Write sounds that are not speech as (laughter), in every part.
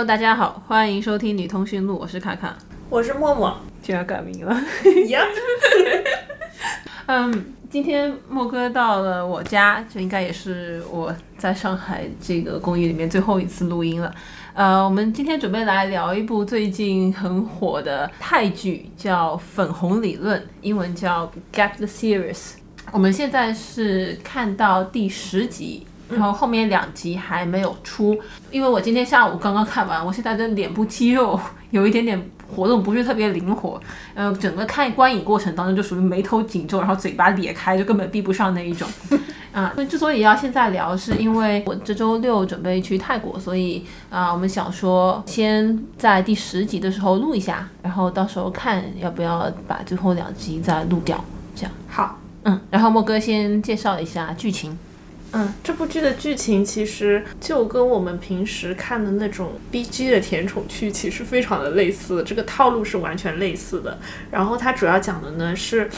Hello，大家好，欢迎收听女通讯录，我是卡卡，我是默默。居然改名了。呀，(laughs) 嗯，今天莫哥到了我家，这应该也是我在上海这个公寓里面最后一次录音了。呃，我们今天准备来聊一部最近很火的泰剧，叫《粉红理论》，英文叫《Gap the Series》。我们现在是看到第十集。然后后面两集还没有出，因为我今天下午刚刚看完，我现在的脸部肌肉有一点点活动不是特别灵活，呃，整个看观影过程当中就属于眉头紧皱，然后嘴巴咧开，就根本闭不上那一种。(laughs) 啊，那之所以要现在聊，是因为我这周六准备去泰国，所以啊，我们想说先在第十集的时候录一下，然后到时候看要不要把最后两集再录掉，这样。好，嗯，然后莫哥先介绍一下剧情。嗯，这部剧的剧情其实就跟我们平时看的那种 B G 的甜宠剧其实非常的类似，这个套路是完全类似的。然后它主要讲的呢是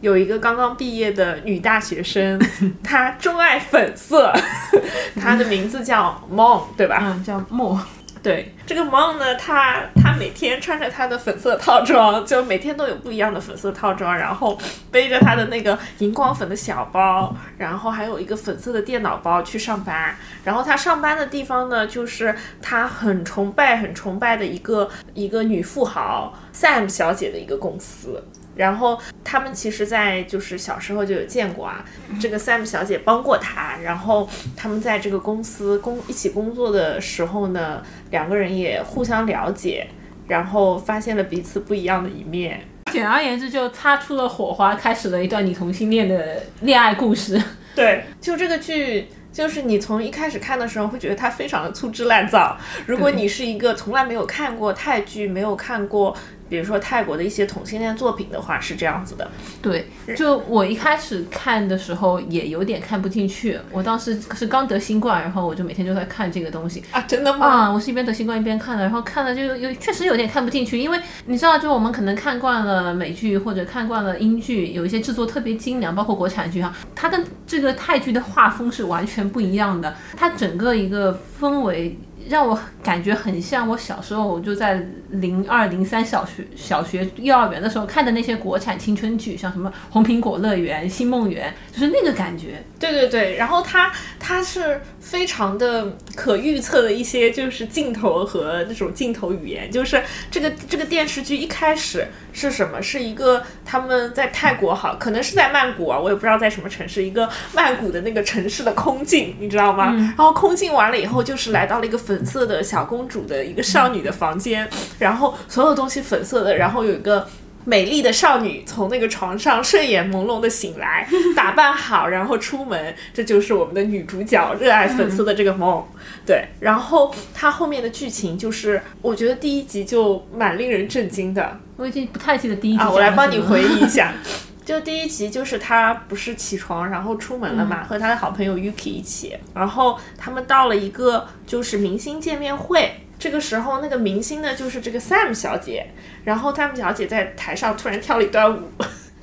有一个刚刚毕业的女大学生，(laughs) 她钟爱粉色，(laughs) 她的名字叫 Mom，对吧？嗯，叫莫。对这个 Mon 呢，她她每天穿着她的粉色套装，就每天都有不一样的粉色套装，然后背着她的那个荧光粉的小包，然后还有一个粉色的电脑包去上班。然后他上班的地方呢，就是他很崇拜、很崇拜的一个一个女富豪 Sam 小姐的一个公司。然后他们其实，在就是小时候就有见过啊。这个 Sam 小姐帮过他，然后他们在这个公司工一起工作的时候呢，两个人也互相了解，然后发现了彼此不一样的一面。简而言之，就擦出了火花，开始了一段你同性恋的恋爱故事。对，就这个剧，就是你从一开始看的时候，会觉得它非常的粗制滥造。如果你是一个从来没有看过泰剧，没有看过。比如说泰国的一些同性恋作品的话是这样子的，对，就我一开始看的时候也有点看不进去，我当时是刚得新冠，然后我就每天就在看这个东西啊，真的吗？啊，我是一边得新冠一边看的，然后看了就有确实有点看不进去，因为你知道，就我们可能看惯了美剧或者看惯了英剧，有一些制作特别精良，包括国产剧哈，它跟这个泰剧的画风是完全不一样的，它整个一个氛围。让我感觉很像我小时候，我就在零二零三小学、小学、幼儿园的时候看的那些国产青春剧，像什么《红苹果乐园》《星梦园》，就是那个感觉。对对对，然后它它是非常的可预测的一些就是镜头和那种镜头语言，就是这个这个电视剧一开始是什么？是一个他们在泰国好，可能是在曼谷啊，我也不知道在什么城市，一个曼谷的那个城市的空镜，你知道吗？然后空镜完了以后，就是来到了一个粉色的小公主的一个少女的房间，然后所有东西粉色的，然后有一个。美丽的少女从那个床上睡眼朦胧的醒来，(laughs) 打扮好，然后出门，这就是我们的女主角热爱粉色的这个梦。对，然后它后面的剧情就是，我觉得第一集就蛮令人震惊的。我已经不太记得第一集啊，我来帮你回忆一下。(laughs) 就第一集就是他不是起床然后出门了嘛，和他的好朋友 Yuki 一起，然后他们到了一个就是明星见面会。这个时候，那个明星呢，就是这个 Sam 小姐。然后 Sam 小姐在台上突然跳了一段舞，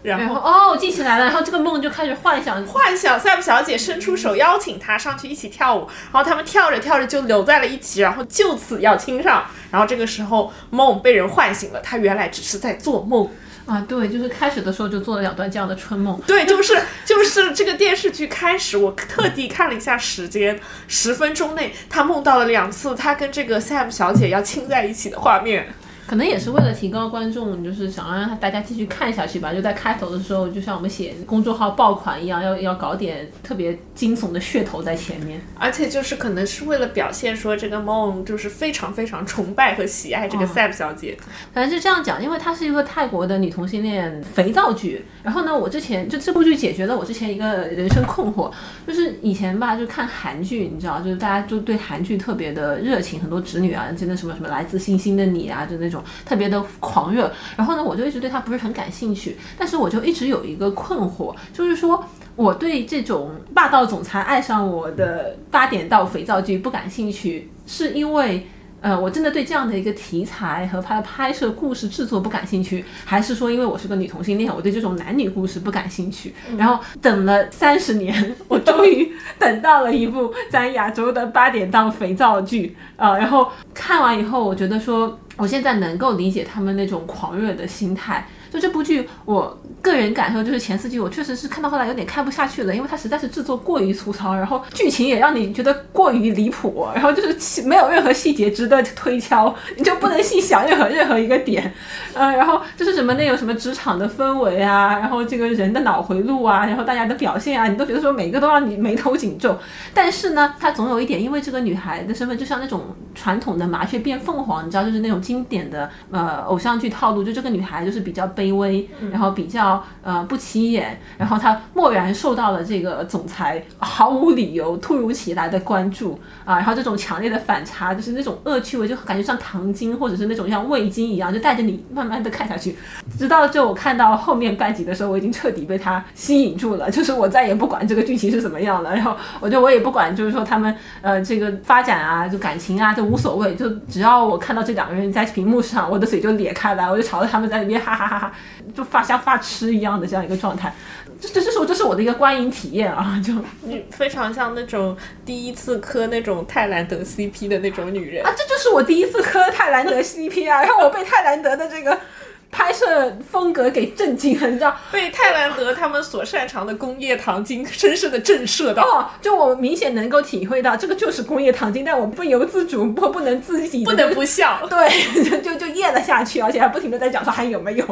然后哦，我记起来了。然后这个梦就开始幻想，幻想 Sam 小姐伸出手邀请她上去一起跳舞。然后他们跳着跳着就留在了一起，然后就此要亲上。然后这个时候梦被人唤醒了，她原来只是在做梦。啊，对，就是开始的时候就做了两段这样的春梦。对，就是就是这个电视剧开始，我特地看了一下时间，十分钟内他梦到了两次他跟这个 Sam 小姐要亲在一起的画面。可能也是为了提高观众，就是想让大家继续看下去吧。就在开头的时候，就像我们写公众号爆款一样，要要搞点特别惊悚的噱头在前面。而且就是可能是为了表现说这个梦就是非常非常崇拜和喜爱这个 Sam 小姐。反正就这样讲，因为它是一个泰国的女同性恋肥皂剧。然后呢，我之前就这部剧解决了我之前一个人生困惑，就是以前吧就看韩剧，你知道，就是大家就对韩剧特别的热情，很多直女啊，真的什么什么来自星星的你啊，就那种。特别的狂热，然后呢，我就一直对他不是很感兴趣，但是我就一直有一个困惑，就是说我对这种霸道总裁爱上我的八点到肥皂剧不感兴趣，是因为呃，我真的对这样的一个题材和它的拍摄、故事制作不感兴趣，还是说因为我是个女同性恋，我对这种男女故事不感兴趣？然后等了三十年，(laughs) 我终于等到了一部在亚洲的八点档肥皂剧啊、然后看完以后，我觉得说，我现在能够理解他们那种狂热的心态。就这部剧，我个人感受就是前四季我确实是看到后来有点看不下去了，因为它实在是制作过于粗糙，然后剧情也让你觉得过于离谱，然后就是没有任何细节值得推敲，你就不能细想任何任何一个点，呃，然后就是什么那种什么职场的氛围啊，然后这个人的脑回路啊，然后大家的表现啊，你都觉得说每个都让你眉头紧皱，但是呢，它总有一点，因为这个女孩的身份就像那种传统的麻雀变凤凰，你知道，就是那种经典的呃偶像剧套路，就这个女孩就是比较卑微，然后比较呃不起眼，然后他蓦然受到了这个总裁毫无理由、突如其来的关注啊，然后这种强烈的反差，就是那种恶趣味，就感觉像糖精或者是那种像味精一样，就带着你慢慢的看下去，直到就我看到后面半集的时候，我已经彻底被他吸引住了，就是我再也不管这个剧情是怎么样了，然后我就我也不管，就是说他们呃这个发展啊，就感情啊，就无所谓，就只要我看到这两个人在屏幕上，我的嘴就咧开来，我就朝着他们在那边哈哈哈哈，就发像发痴一样的这样一个状态，这这这是我这是我的一个观影体验啊，(laughs) 就你非常像那种第一次磕那种泰兰德 CP 的那种女人。啊，这就是我第一次磕泰兰德 CP 啊，然后我被泰兰德的这个拍摄风格给震惊了，你知道。被泰兰德他们所擅长的工业糖精深深的震慑到。哦，就我明显能够体会到，这个就是工业糖精，但我不由自主，不不能自己，不能不笑。(laughs) 对，就就就咽了下去，而且还不停的在讲说还有没有。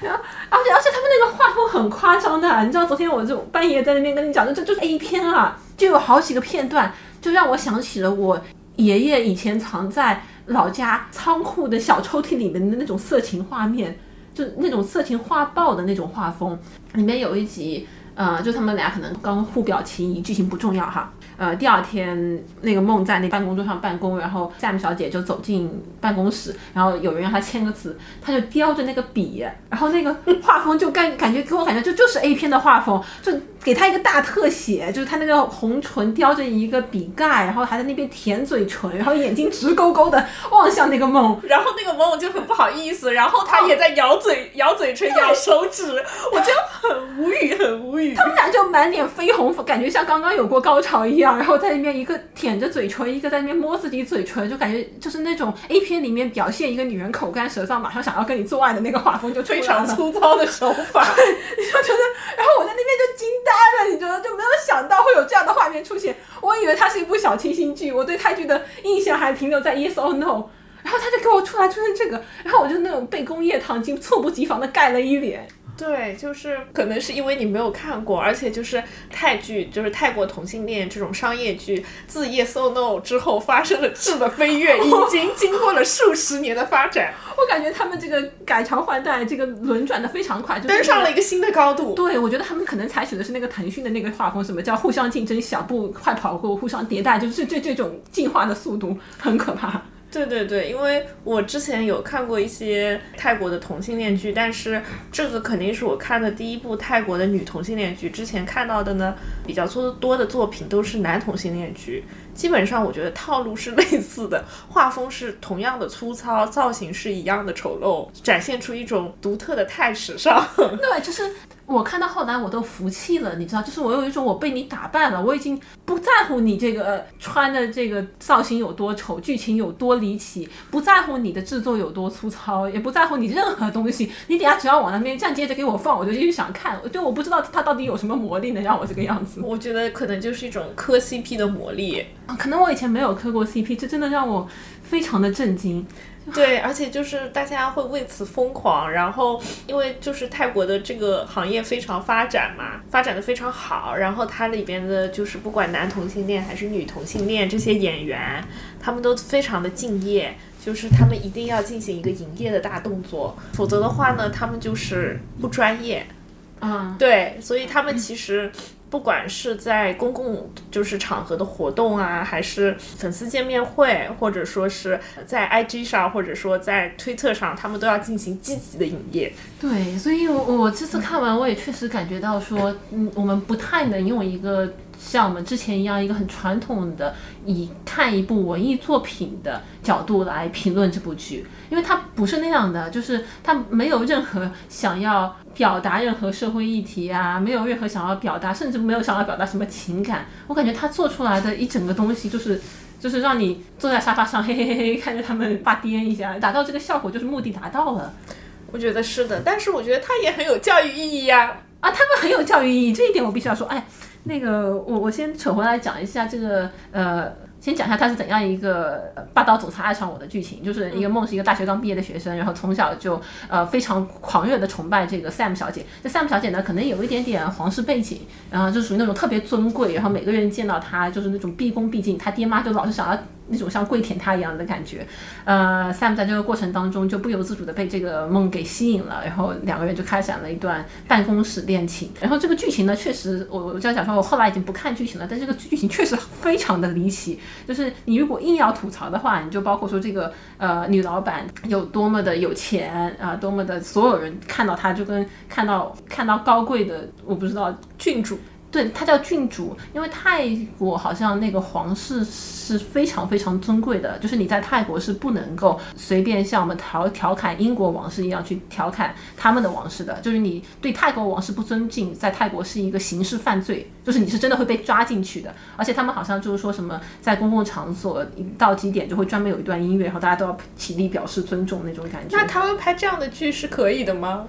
然后，而且而且他们那个画风很夸张的，你知道，昨天我就半夜在那边跟你讲，这就是 A 片啊，就有好几个片段，就让我想起了我爷爷以前藏在老家仓库的小抽屉里面的那种色情画面，就那种色情画报的那种画风。里面有一集，呃，就他们俩可能刚互表情谊，剧情不重要哈。呃，第二天那个梦在那办公桌上办公，然后 Sam 小姐就走进办公室，然后有人让她签个字，她就叼着那个笔，然后那个画风就感 (laughs) 感觉给我感觉就就是 A 片的画风，就给她一个大特写，就是她那个红唇叼着一个笔盖，然后还在那边舔嘴唇，然后眼睛直勾勾的望向那个梦，然后那个梦就很不好意思，然后他也在咬嘴、咬嘴唇、咬手指，我就很无语，很无语。他们俩就满脸绯红，感觉像刚刚有过高潮一样，然后在那边一个舔着嘴唇，一个在那边摸自己嘴唇，就感觉就是那种 A 片里面表现一个女人口干舌燥，马上想要跟你做爱的那个画风就非常粗糙的手法，你 (laughs) 就觉得，然后我在那边就惊呆了，你觉得就没有想到会有这样的画面出现，我以为它是一部小清新剧，我对泰剧的印象还停留在 Yes or No，然后他就给我出来出现这个，然后我就那种被工业糖精猝不及防的盖了一脸。对，就是可能是因为你没有看过，而且就是泰剧，就是泰国同性恋这种商业剧，自《Yes or No》之后发生了质的飞跃，已 (laughs) 经经过了数十年的发展，我感觉他们这个改朝换代，这个轮转的非常快，就登上了一个新的高度。对，我觉得他们可能采取的是那个腾讯的那个画风，什么叫互相竞争、小步快跑或、互相迭代，就是这这种进化的速度很可怕。对对对，因为我之前有看过一些泰国的同性恋剧，但是这个肯定是我看的第一部泰国的女同性恋剧。之前看到的呢，比较多多的作品都是男同性恋剧，基本上我觉得套路是 (laughs) 类似的，画风是同样的粗糙，造型是一样的丑陋，展现出一种独特的泰时尚。(laughs) 对，就是我看到后来我都服气了，你知道，就是我有一种我被你打败了，我已经不在乎你这个穿的这个造型有多丑，剧情有多离奇，不在乎你的制作有多粗糙，也不在乎你任何东西，你等下只要往那边站，接着给我放，我就继续想看。对我不知道它到底有什么魔力能让我这个样子。我觉得可能就是一种磕 CP 的魔力。啊，可能我以前没有磕过 CP，这真的让我非常的震惊。对，而且就是大家会为此疯狂，然后因为就是泰国的这个行业非常发展嘛，发展的非常好，然后它里边的就是不管男同性恋还是女同性恋这些演员，他们都非常的敬业，就是他们一定要进行一个营业的大动作，否则的话呢，他们就是不专业。嗯，对，所以他们其实不管是在公共就是场合的活动啊，还是粉丝见面会，或者说是在 IG 上，或者说在推特上，他们都要进行积极的营业。对，所以我我这次看完，我也确实感觉到说，嗯，我们不太能用一个像我们之前一样一个很传统的以看一部文艺作品的角度来评论这部剧，因为它不是那样的，就是它没有任何想要表达任何社会议题啊，没有任何想要表达，甚至没有想要表达什么情感。我感觉他做出来的一整个东西就是。(laughs) 就是让你坐在沙发上，嘿嘿嘿嘿，看着他们发癫一下，达到这个效果，就是目的达到了。我觉得是的，但是我觉得它也很有教育意义呀、啊，他们很有教育意义，这一点我必须要说。哎，那个我我先扯回来讲一下这个呃，先讲一下他是怎样一个呃霸道总裁爱上我的剧情，就是一个梦是一个大学刚毕业的学生，然后从小就呃非常狂热的崇拜这个 Sam 小姐。这 Sam 小姐呢，可能有一点点皇室背景，然后就属于那种特别尊贵，然后每个人见到她就是那种毕恭毕敬，她爹妈就老是想要。那种像跪舔他一样的感觉，呃，Sam 在这个过程当中就不由自主的被这个梦给吸引了，然后两个人就开展了一段办公室恋情。然后这个剧情呢，确实，我我这样讲说，我后来已经不看剧情了，但这个剧情确实非常的离奇。就是你如果硬要吐槽的话，你就包括说这个呃女老板有多么的有钱啊、多么的所有人看到她就跟看到看到高贵的，我不知道郡主。对，他叫郡主，因为泰国好像那个皇室是非常非常尊贵的，就是你在泰国是不能够随便像我们调调侃英国王室一样去调侃他们的王室的，就是你对泰国王室不尊敬，在泰国是一个刑事犯罪，就是你是真的会被抓进去的。而且他们好像就是说什么在公共场所到几点就会专门有一段音乐，然后大家都要起立表示尊重那种感觉。那他们拍这样的剧是可以的吗？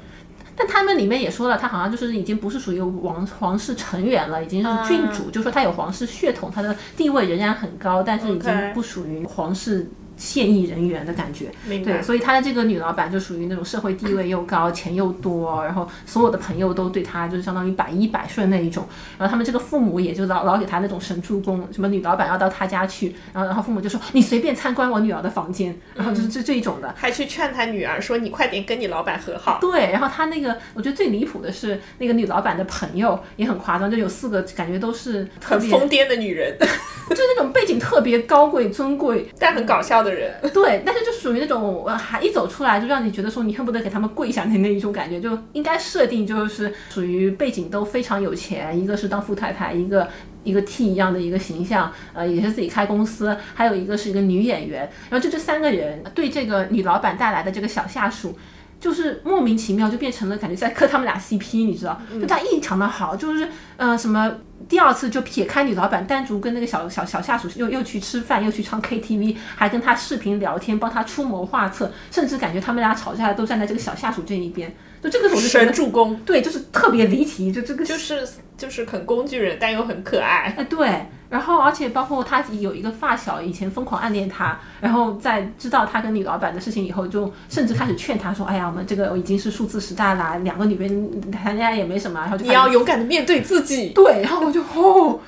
但他们里面也说了，他好像就是已经不是属于王皇室成员了，已经是郡主，就说他有皇室血统，他的地位仍然很高，但是已经不属于皇室。现役人员的感觉，对，所以他的这个女老板就属于那种社会地位又高、钱又多，然后所有的朋友都对她就是相当于百依百顺那一种。然后他们这个父母也就老老给她那种神助攻，什么女老板要到他家去，然后然后父母就说你随便参观我女儿的房间，然后就是这这一种的。还去劝他女儿说：“你快点跟你老板和好。对，然后他那个，我觉得最离谱的是那个女老板的朋友也很夸张，就有四个，感觉都是”特别，很疯癫的女人，(laughs) 就是那种背景特别高贵尊贵，但很搞笑的人。(laughs) 对，但是就属于那种呃还一走出来就让你觉得说你恨不得给他们跪下的那一种感觉，就应该设定就是属于背景都非常有钱，一个是当富太太，一个。一个 T 一样的一个形象，呃，也是自己开公司，还有一个是一个女演员，然后就这三个人对这个女老板带来的这个小下属，就是莫名其妙就变成了感觉在磕他们俩 CP，你知道？就他异常的好，就是呃什么第二次就撇开女老板，单独跟那个小小小下属又又去吃饭，又去唱 KTV，还跟他视频聊天，帮他出谋划策，甚至感觉他们俩吵架都站在这个小下属这一边。就这个我是神助攻，对，就是特别离奇，就这个就是就是很工具人，但又很可爱。哎，对，然后而且包括他有一个发小，以前疯狂暗恋他，然后在知道他跟女老板的事情以后，就甚至开始劝他说：“哎呀，我们这个已经是数字时代了，两个女人谈恋爱也没什么。”然后就你要勇敢的面对自己。对，然后我就哦，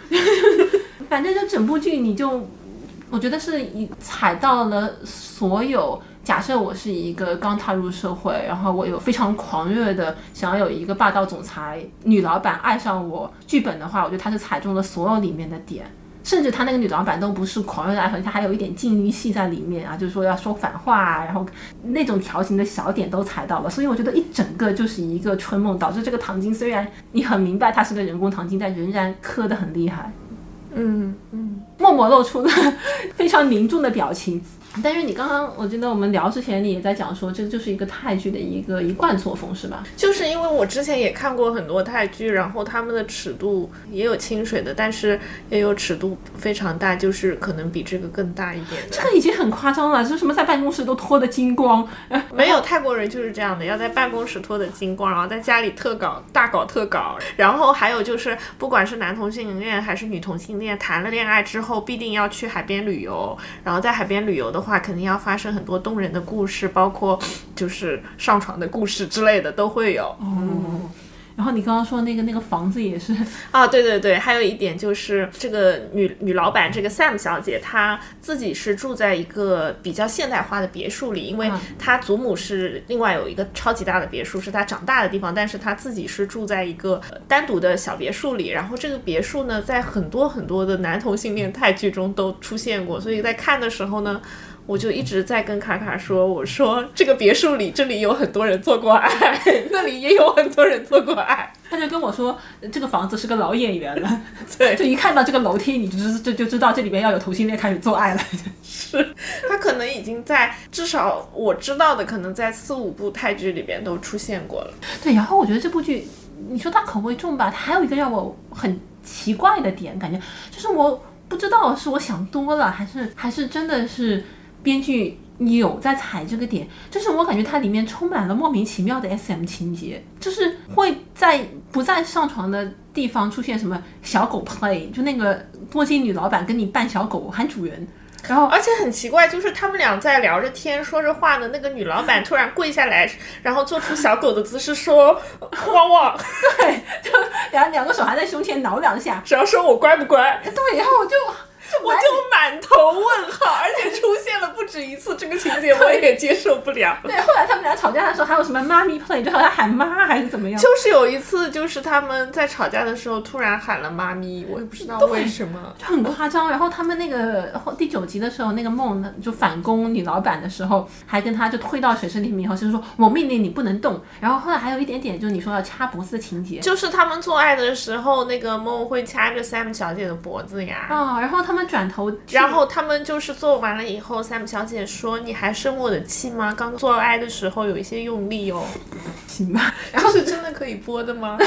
(laughs) 反正就整部剧你就，我觉得是一踩到了所有。假设我是一个刚踏入社会，然后我有非常狂热的想要有一个霸道总裁女老板爱上我剧本的话，我觉得他是踩中了所有里面的点。甚至他那个女老板都不是狂热的爱上你，他还有一点禁欲戏在里面啊，就是说要说反话啊，然后那种调情的小点都踩到了，所以我觉得一整个就是一个春梦，导致这个糖精虽然你很明白它是个人工糖精，但仍然磕得很厉害，嗯嗯，默默露出了 (laughs) 非常凝重的表情。但是你刚刚，我记得我们聊之前，你也在讲说，这就是一个泰剧的一个一贯作风，是吧？就是因为我之前也看过很多泰剧，然后他们的尺度也有清水的，但是也有尺度非常大，就是可能比这个更大一点的。这个已经很夸张了，就什么在办公室都脱得精光，呃 (laughs) 没有泰国人就是这样的，要在办公室脱得精光，然后在家里特搞大搞特搞。然后还有就是，不管是男同性恋还是女同性恋，谈了恋爱之后必定要去海边旅游，然后在海边旅游的话，肯定要发生很多动人的故事，包括就是上床的故事之类的都会有。哦。然后你刚刚说那个那个房子也是，(laughs) 啊，对对对，还有一点就是这个女女老板这个 Sam 小姐，她自己是住在一个比较现代化的别墅里，因为她祖母是另外有一个超级大的别墅，是她长大的地方，但是她自己是住在一个呃单独的小别墅里。然后这个别墅呢，在很多很多的男同性恋泰剧中都出现过，所以在看的时候呢。我就一直在跟卡卡说，我说这个别墅里这里有很多人做过爱，(laughs) 那里也有很多人做过爱。他就跟我说这个房子是个老演员了，(laughs) 对就一看到这个楼梯，你就知就就知道这里边要有同性恋开始做爱了。(laughs) 是他可能已经在至少我知道的，可能在四五部泰剧里边都出现过了。对，然后我觉得这部剧，你说它口味重吧，它还有一个让我很奇怪的点，感觉就是我不知道是我想多了，还是还是真的是编剧有在踩这个点，就是我感觉它里面充满了莫名其妙的 SM 情节，就是会在不在上床的地方出现什么小狗 play，就那个墨镜女老板跟你扮小狗喊主人。然后，而且很奇怪，就是他们俩在聊着天、说着话的那个女老板突然跪下来，然后做出小狗的姿势说“ (laughs) 汪汪对，就两两个手还在胸前挠两下”，，然后说我乖不乖？对，然后我就我就满头问号，而且出现了不止一次，这个情节我也接受不了。对，后来他们俩吵架的时候还有什么妈咪 play，就好像喊妈还是怎么样？就是有一次，就是他们在吵架的时候突然喊了“妈咪”，我也不知道为什么。就很夸张。然后他们那个后第九集的时候，那个梦呢就反攻女老板的时候，还跟他就推到水池里面以后，就是说我命令你不能动。然后后来还有一点点，就是你说要掐脖子的情节。就是他们做爱的时候，那个梦会掐着 Sam 小姐的脖子呀。啊、然后他们转头，然后他们就是做完了以后，Sam 小姐说：“你还生我的气吗？刚做爱的时候有一些用力哦。行吧。”然后是真的可以播的吗？(laughs)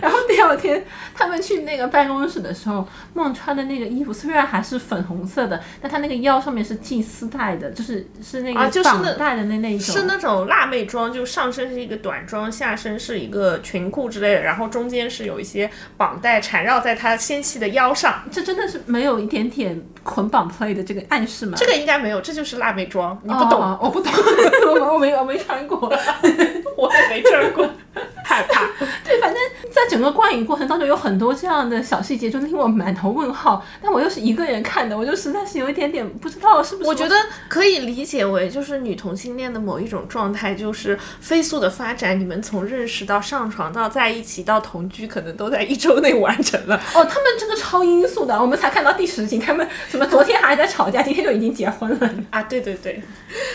然后第二天他们去那个办公室的时候，梦穿的那个衣服虽然还是粉红色的，但她那个腰上面是系丝带的，就是是那个绑带的那那一种。是那种辣妹装，就上身是一个短装，下身是一个裙裤之类的，然后中间是有一些绑带缠绕在她纤细的腰上。这真的是没有一点点捆绑 play 的这个暗示吗？这个应该没有，这就是辣妹装，你不懂，哦我不懂，我 (laughs) 我没我没穿过。(laughs) 我也没穿过，害怕。(laughs) 对，反正在整个观影过程当中有很多这样的小细节，就令我满头问号。但我又是一个人看的，我就实在是有一点点不知道是不是。我觉得可以理解为，就是女同性恋的某一种状态，就是飞速的发展。你们从认识到上床到在一起到同居，可能都在一周内完成了。哦，他们这个超音速的，我们才看到第十集，他们什么昨天还在吵架，今天就已经结婚了。啊，对对对，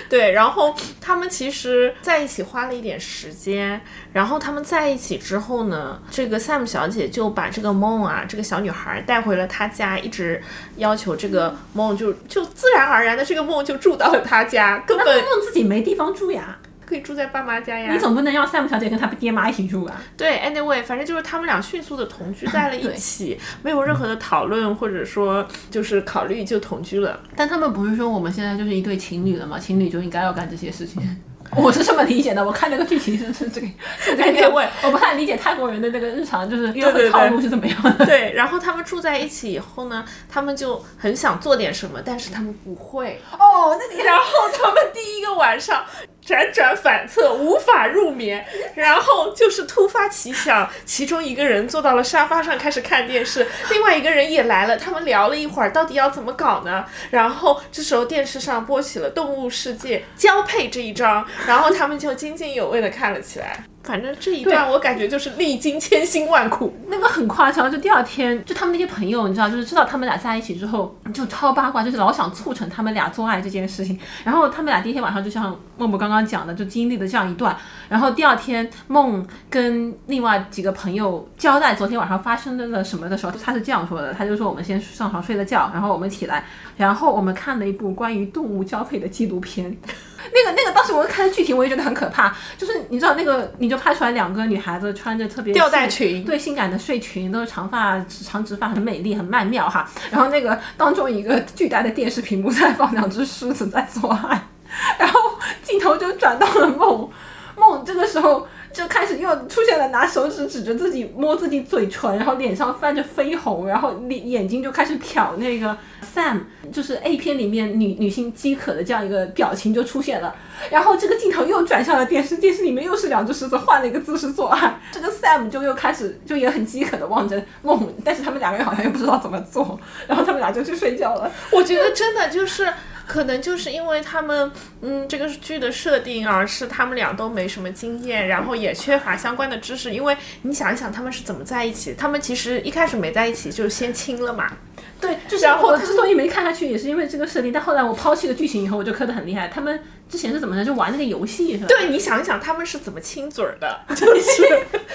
对，然后他们其实在一起花了一点时间，然后他们在一起之后呢，这个 Sam 小姐就把这个梦啊，这个小女孩带回了她家，一直要求这个梦就就自然而然的这个梦就住到了她家，根那本梦自己没地方住呀，可以住在爸妈家呀你。总不能让 Sam 小姐跟她爹妈一起住啊？对，anyway，反正就是他们俩迅速的同居在了一起，没有任何的讨论或者说就是考虑就同居了。但他们不是说我们现在就是一对情侣了吗？情侣就应该要干这些事情。我是这么理解的，我看那个剧情是是这个是这个样子对我不太理解泰国人的那个日常就是约会套路是怎么样的。对，然后他们住在一起以后呢，他们就很想做点什么，但是他们不会。哦，那你然后他们第一个晚上辗转反侧，无法入眠，然后就是突发奇想，其中一个人坐到了沙发上开始看电视，另外一个人也来了，他们聊了一会儿，到底要怎么搞呢？然后这时候电视上播起了《动物世界》交配这一章，然后他们就津津有味的看了起来。反正这一段我感觉就是历经千辛万苦。那个很夸张，就第二天，就他们那些朋友，你知道，就是知道他们俩在一起之后，就超八卦，就是老想促成他们俩做爱这件事情。然后他们俩第一天晚上，就像默默刚刚讲的，就经历了这样一段。然后第二天，梦跟另外几个朋友交代昨天晚上发生了什么的时候，他是这样说的，他就说我们先上床睡了觉，然后我们起来，然后我们看了一部关于动物交配的纪录片。那个那个，当时我看剧情，我也觉得很可怕。就是你知道那个，你就拍出来两个女孩子穿着特别吊带裙对，性感的睡裙，都是长发、长直发，很美丽，很曼妙哈。然后那个当中一个巨大的电视屏幕在放两只狮子在做爱，然后镜头就转到了梦，梦这个时候就开始又出现了拿手指指着自己摸自己嘴唇，然后脸上泛着绯红，然后眼眼睛就开始瞟那个 Sam，就是 A 片里面女女性饥渴的这样一个表情就出现了。然后这个镜头又转向了电视，电视里面又是两只狮子换了一个姿势做爱，(laughs) 这个 Sam 就又开始就也很饥渴的望着梦，但是他们两个人好像又不知道怎么做，(laughs) 然后他们俩就去睡觉了。我觉得真的就是。可能就是因为他们，嗯，这个剧的设定而是他们俩都没什么经验，然后也缺乏相关的知识。因为你想一想，他们是怎么在一起？他们其实一开始没在一起，就先亲了嘛。对，就是然后我之所以没看下去，也是因为这个设定。但后来我抛弃了剧情以后，我就磕得很厉害。他们之前是怎么的？就玩那个游戏是吧？对你想一想，他们是怎么亲嘴儿的？(laughs) 就是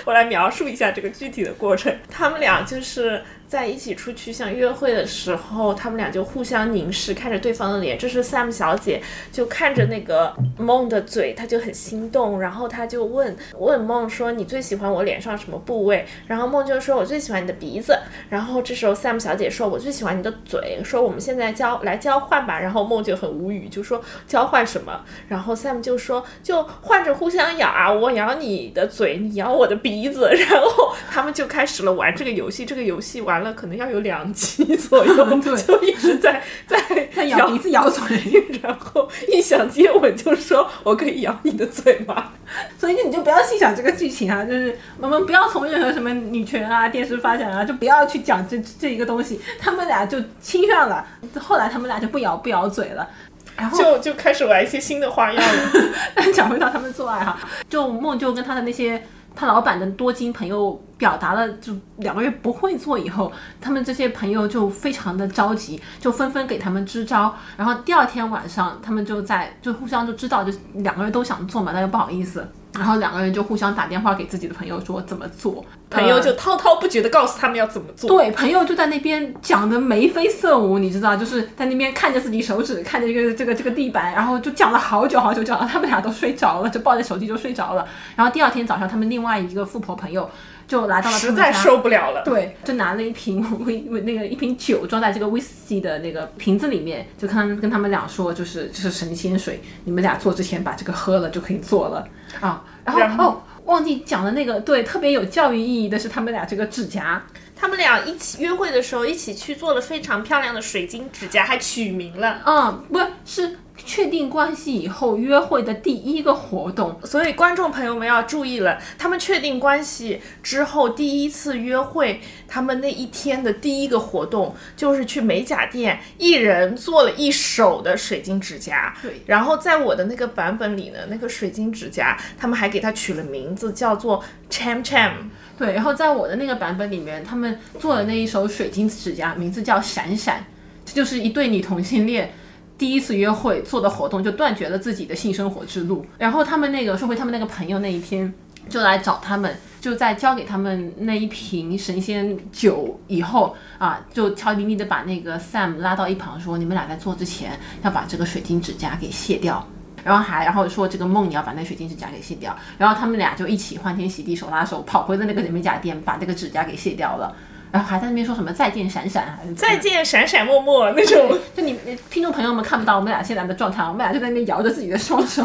我来描述一下这个具体的过程。他们俩就是在一起出去像约会的时候，他们俩就互相凝视，看着对方的脸。这是 Sam 小姐就看着那个梦的嘴，她就很心动，然后她就问问梦说：“你最喜欢我脸上什么部位？”然后梦就说：“我最喜欢你的鼻子。”然后这时候 Sam 小姐说：“我最喜欢你的嘴。”说我们现在交来交换吧。然后梦就很无语，就说交换什么？然后 Sam 就说就换着互相咬啊，我咬你的嘴，你咬我的鼻子。(laughs) 然后他们就开始了玩这个游戏。这个游戏玩了可能要有两集 (laughs) 左右，就一直在 (laughs) 在在咬鼻子咬嘴，然后一想接吻就说我可以咬你的嘴吗？所以你就不要细想这个剧情啊，就是我们不要从任何什么女权啊、电视发展啊，就不要去讲这这一个东西。他们俩就亲上了，后来他们俩就不咬不咬嘴了。然后就就开始玩一些新的花样了。(laughs) 但讲回到他们做爱哈，就梦就跟他的那些他老板的多金朋友表达了，就两个月不会做以后，他们这些朋友就非常的着急，就纷纷给他们支招。然后第二天晚上，他们就在就互相就知道，就两个人都想做嘛，但又不好意思。然后两个人就互相打电话给自己的朋友说怎么做，朋友呃就滔滔不绝的告诉他们要怎么做。对，朋友就在那边讲的眉飞色舞，你知道，就是在那边看着自己手指，看着这个这个这个地板，然后就讲了好久好久，讲到他们俩都睡着了，就抱着手机就睡着了。然后第二天早上，他们另外一个富婆朋友就来到了实在。受不了了。对，就拿了一瓶 (laughs) 威威那个一瓶酒装在这个 whisky 的那个瓶子里面，就跟跟他们俩说，就是就是神仙水，你们俩做之前把这个喝了就可以做了啊。然后然后哦，忘记讲了那个对特别有教育意义的是他们俩这个指甲，他们俩一起约会的时候，一起去做了非常漂亮的水晶指甲，还取名了。嗯，不是确定关系以后约会的第一个活动。所以观众朋友们要注意了，他们确定关系之后第一次约会，他们那一天的第一个活动就是去美甲店，一人做了一手的水晶指甲。对然后在我的那个版本里呢，那个水晶指甲，他们还给它取了名字，叫做 Cham Cham。对，然后在我的那个版本里面，他们做的那一手水晶指甲名字叫闪闪，这就是一对女同性恋。第一次约会做的活动就断绝了自己的性生活之路，然后他们那个说回他们那个朋友那一天就来找他们，就在交给他们那一瓶神仙酒以后啊，就悄咪咪的把那个 Sam 拉到一旁说：“你们俩在做之前要把这个水晶指甲给卸掉。”然后还然后说这个梦你要把那水晶指甲给卸掉，然后他们俩就一起欢天喜地手拉手跑回了那个美甲店，把这个指甲给卸掉了，然后还在那边说什么再见闪闪，再见，闪闪默默那种。就你听众朋友们看不到我们俩现在的状态，我们俩就在那边摇着自己的双手，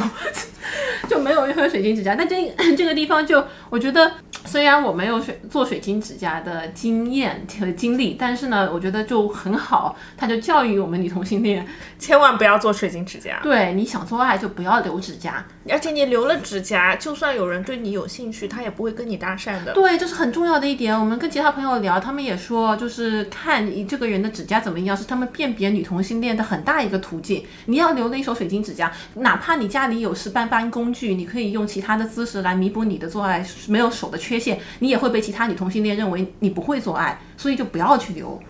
(laughs) 就没有任何水晶指甲。但这 (coughs) 这个地方就我觉得，虽然我没有水做水晶指甲的经验和经历，但是呢，我觉得就很好，他就教育我们女同性恋，千万不要做水晶指甲，对你想做爱就不要留指甲，而且你留了指甲，就算有人对你有兴趣，他也不会跟你搭讪的。对，这是很重要的一点。我们跟其他朋友聊，他们也说，就是看你这个人的指甲怎么样，是他们辨别女同性恋的很大一个途径。你要留了一手水晶指甲，哪怕你家里有十般般工具，你可以用其他的姿势来弥补你的做爱没有手的缺陷，你也会被其他女同性恋认为你不会做爱，所以就不要去留。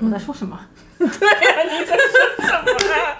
我在说什么？(laughs) 对呀、你在说什么？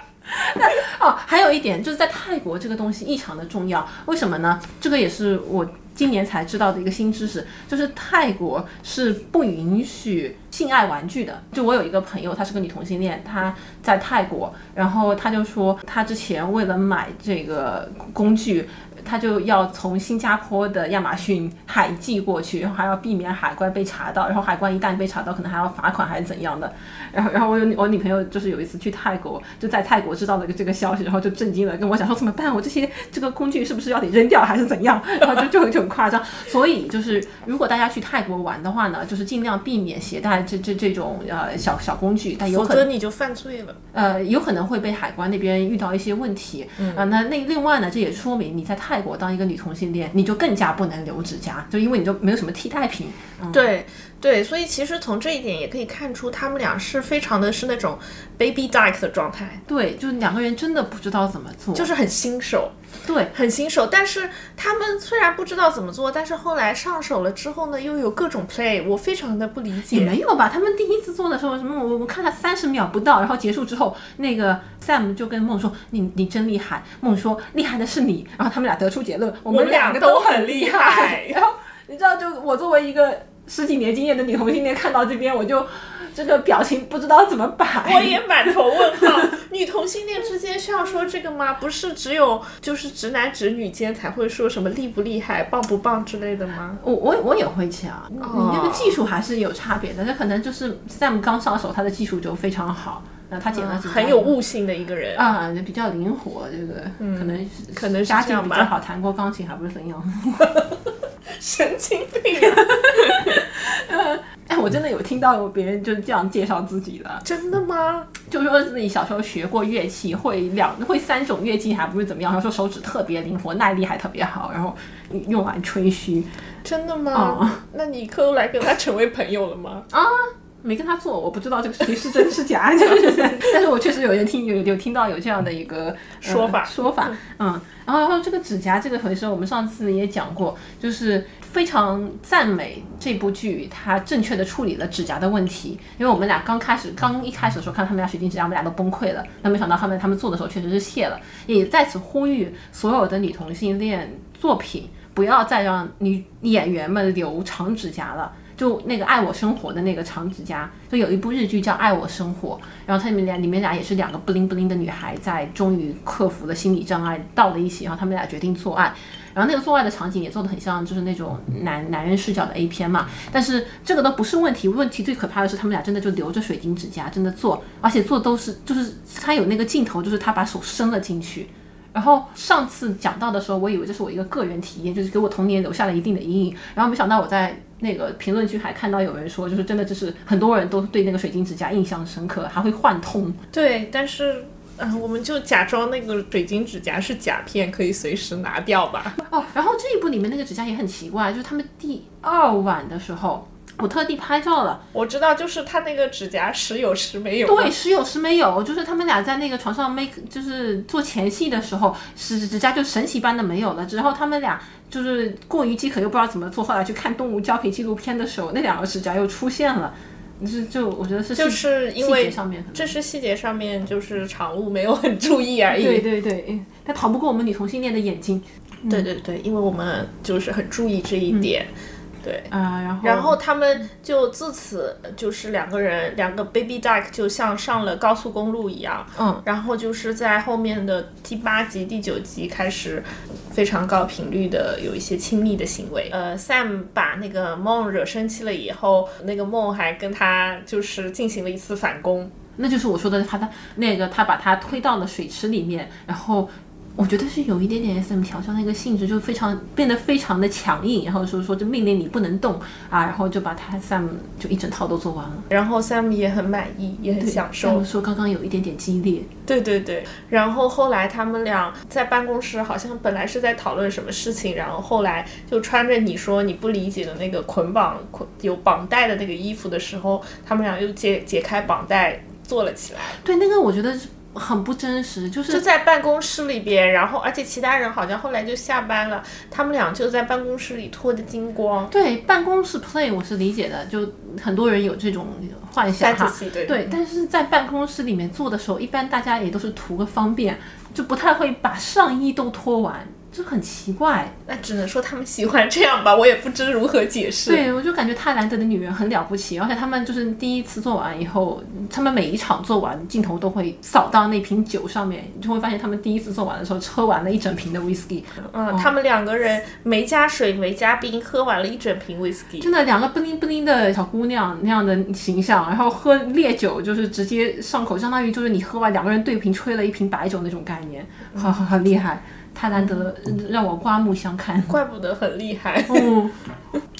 (laughs) 哦，还有一点就是在泰国这个东西异常的重要，为什么呢？这个也是我今年才知道的一个新知识，就是泰国是不允许性爱玩具的。就我有一个朋友，她是个女同性恋，她在泰国，然后她就说，她之前为了买这个工具。她就要从新加坡的亚马逊海寄过去，然后还要避免海关被查到，然后海关一旦被查到，可能还要罚款还是怎样的。然后，然后我有我女朋友就是有一次去泰国，就在泰国知道了这个消息，然后就震惊了，跟我讲说怎么办？我这些这个工具是不是要得扔掉还是怎样？然后就就就很夸张。所以就是如果大家去泰国玩的话呢，就是尽量避免携带这 (laughs) 这这种呃小小工具，但有否可能则你就犯罪了。呃有可能会被海关那边遇到一些问题。嗯、啊，那那另外呢，这也说明你在泰国当一个女同性恋，你就更加不能留指甲，就因为你就没有什么替代品。嗯、对对，所以其实从这一点也可以看出，他们俩是非常的是那种 baby duck 的状态，对，就是两个人真的不知道怎么做，就是很新手。对，很新手，但是他们虽然不知道怎么做，但是后来上手了之后呢，又有各种 play，我非常的不理也解。没有吧？他们第一次做的时候，什么我我看了三十秒不到，然后结束之后，那个 Sam 就跟梦说：“你你真厉害。”梦说：“厉害的是你。”然后他们俩得出结论：我我们两个都很很厉害。害 (laughs) 然后你知道，就我作为一个十几年经验的女同性恋，看到这边我就这个表情不知道怎么摆。我也满头问号。(laughs) 女同性恋之间需要说这个吗？不是只有就是直男直女间才会说什么厉不厉害、棒不棒之类的吗？我我我也会讲，你哦那个技术还是有差别的。那可能就是 Sam 刚上手，他的技术就非常好，那他剪了指甲很有悟性的一个人。啊，就比较灵活。这个可能是可能是家这样吧境比较好，弹过钢琴还不是怎样。(laughs) 神经病啊！(laughs) 哎，我真的有听到有别人就是这样介绍自己的，真的吗？就说自己小时候学过乐器，会两会三种乐器还不是怎么样，然后说手指特别灵活，耐力还特别好，然后用来吹嘘。真的吗？哦那你后来跟他成为朋友了吗？啊没跟他做，我不知道这个事情是真是假，就是，(laughs) 但是我确实有人听有有听到有这样的一个、呃说法说法，嗯，然后然后这个指甲这个回事，我们上次也讲过，就是非常赞美这部剧它正确的处理了指甲的问题，因为我们俩刚开始刚一开始的时候看到他们俩水晶指甲，我们俩都崩溃了，那没想到他们他们做的时候确实是谢了，也在此呼吁所有的女同性恋作品不要再让女演员们留长指甲了。就那个《爱我生活》的那个长指甲，就有一部日剧叫《爱我生活》，然后他们俩里面俩也是两个不灵不灵的女孩，在终于克服了心理障碍到了一起，然后他们俩决定做爱，然后那个做爱的场景也做的很像就是那种男男人视角的 A 片嘛，但是这个都不是问题，问题最可怕的是他们俩真的就留着水晶指甲真的做，而且做都是就是他有那个镜头，就是他把手伸了进去。然后上次讲到的时候，我以为这是我一个个人体验，就是给我童年留下了一定的阴影。然后没想到我在那个评论区还看到有人说，就是真的就是很多人都对那个水晶指甲印象深刻，还会幻痛。对，但是。嗯、我们就假装那个水晶指甲是甲片，可以随时拿掉吧。哦，然后这一部里面那个指甲也很奇怪，就是他们第二晚的时候，我特地拍照了，我知道，就是他那个指甲时有时没有。对，时有时没有，就是他们俩在那个床上 make 就是做前戏的时候，指指甲就神奇般的没有了。之后他们俩就是过于饥渴又不知道怎么做，后来去看动物胶皮纪录片的时候，那两个指甲又出现了。就是就我觉得是就是因为上面这是细节上面就是场务没有很注意而已。对对对，嗯它逃不过我们女同性恋的眼睛对对对，因为我们就是很注意这一点。对，啊、然后然后他们就自此就是两个人，两个 baby duck 就像上了高速公路一样，嗯，然后就是在后面的第八集、第九集开始非常高频率的有一些亲密的行为。呃，Sam 把那个梦惹生气了以后，那个梦还跟他就是进行了一次反攻。那就是我说的，他他那个他把他推到了水池里面，然后我觉得是有一点点 SM 调教那个性质，就非常变得非常的强硬，然后说说就命令你不能动啊，然后就把他 Sam 就一整套都做完了。然后 Sam 也很满意，也很享受。说刚刚有一点点激烈，对对对，然后后来他们俩在办公室，好像本来是在讨论什么事情，然后后来就穿着你说你不理解的那个捆绑捆有绑带的那个衣服的时候，他们俩又解解开绑带坐了起来，对那个我觉得是很不真实，就是就在办公室里边，然后而且其他人好像后来就下班了，他们俩就在办公室里脱得精光。对办公室 play 我是理解的，就很多人有这种幻想哈对，但是在办公室里面做的时候，一般大家也都是图个方便，就不太会把上衣都脱完，这很奇怪。那只能说他们喜欢这样吧，我也不知如何解释。对，我就感觉泰兰德的女人很了不起，而且他们就是第一次做完以后，他们每一场做完，镜头都会扫到那瓶酒上面，你就会发现他们第一次做完的时候，喝完了一整瓶的 whisky，嗯，他们两个人没加水没加冰，喝完了一整瓶 whisky。真的两个不灵不灵的小姑娘那样的形象，然后喝烈酒就是直接上口，相当于就是你喝完两个人对瓶吹了一瓶白酒那种概念，很很很厉害。泰兰德让我刮目相看。怪不得很厉害。嗯，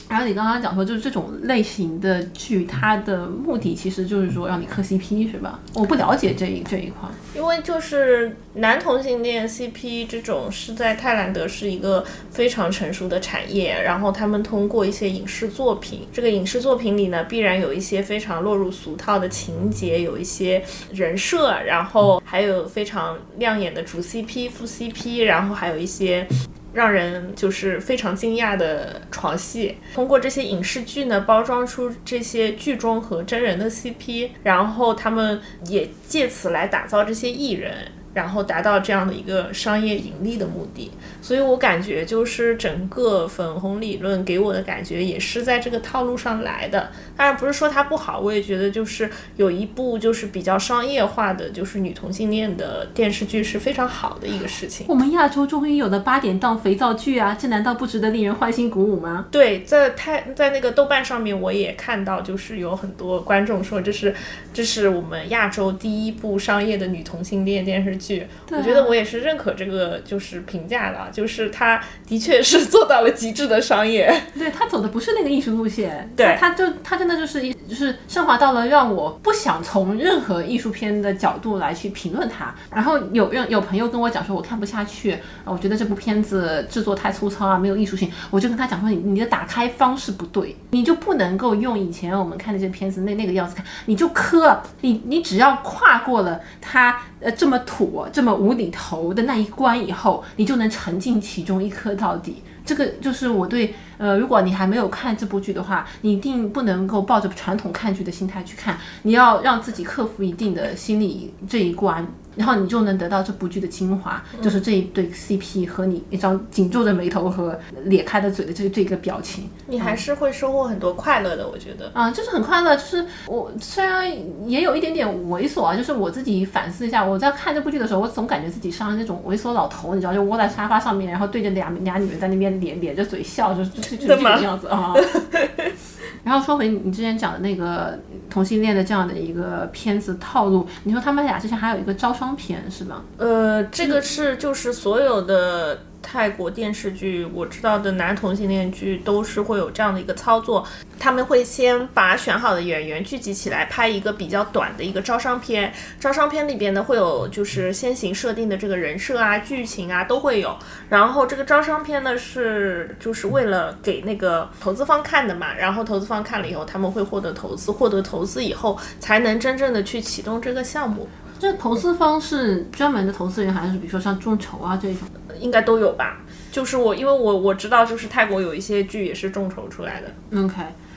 然后你刚刚讲说，就是这种类型的剧，它的目的其实就是说让你磕 CP 是吧？我不了解这一这一块。因为就是男同性恋 CP 这种是在泰兰德是一个非常成熟的产业，然后他们通过一些影视作品，这个影视作品里呢，必然有一些非常落入俗套的情节，有一些人设，然后还有非常亮眼的主 CP、副 CP，然后还有一些。让人就是非常惊讶的床戏，通过这些影视剧呢，包装出这些剧中和真人的 CP，然后他们也借此来打造这些艺人。然后达到这样的一个商业盈利的目的，所以我感觉就是整个粉红理论给我的感觉也是在这个套路上来的。当然不是说它不好，我也觉得就是有一部就是比较商业化的，就是女同性恋的电视剧是非常好的一个事情。我们亚洲终于有了八点档肥皂剧啊，这难道不值得令人欢欣鼓舞吗？对，在太在那个豆瓣上面我也看到，就是有很多观众说这是这是我们亚洲第一部商业的女同性恋电视。剧，我觉得我也是认可这个就是评价的，就是他的确是做到了极致的商业。对他走的不是那个艺术路线，对，他就他真的就是一就是升华到了让我不想从任何艺术片的角度来去评论他。然后有有有朋友跟我讲说我看不下去，我觉得这部片子制作太粗糙啊，没有艺术性。我就跟他讲说你你的打开方式不对，你就不能够用以前我们看那些片子那那个样子看，你就磕你你只要跨过了他呃这么土。我这么无厘头的那一关以后，你就能沉浸其中一颗到底。这个就是我对呃，如果你还没有看这部剧的话，你一定不能够抱着传统看剧的心态去看，你要让自己克服一定的心理这一关。然后你就能得到这部剧的精华，就是这一对 CP 和你一张紧皱着眉头和咧开的嘴的这这个表情，你还是会收获很多快乐的，我觉得。啊，就是很快乐，就是我虽然也有一点点猥琐啊，就是我自己反思一下，我在看这部剧的时候，我总感觉自己像那种猥琐老头，你知道，就窝在沙发上面，然后对着俩俩女人在那边咧咧着嘴笑，就就 (laughs) 就这个样子啊。(laughs) 然后说回你之前讲的那个同性恋的这样的一个片子套路，你说他们俩之前还有一个招商片是吧？呃，这个是就是所有的。泰国电视剧我知道的男同性恋剧都是会有这样的一个操作，他们会先把选好的演员聚集起来拍一个比较短的一个招商片，招商片里边呢会有就是先行设定的这个人设啊、剧情啊都会有，然后这个招商片呢是就是为了给那个投资方看的嘛，然后投资方看了以后他们会获得投资，获得投资以后才能真正的去启动这个项目。这投资方是专门的投资人，还是比如说像众筹啊这种？应该都有吧。就是我，因为我我知道，就是泰国有一些剧也是众筹出来的。OK，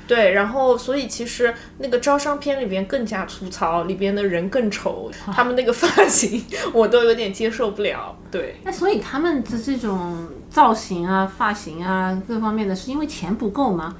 对，然后所以其实那个招商片里边更加粗糙，里边的人更丑，他们那个发型我都有点接受不了。对，那所以他们的这种造型啊、发型啊各方面的，是因为钱不够吗？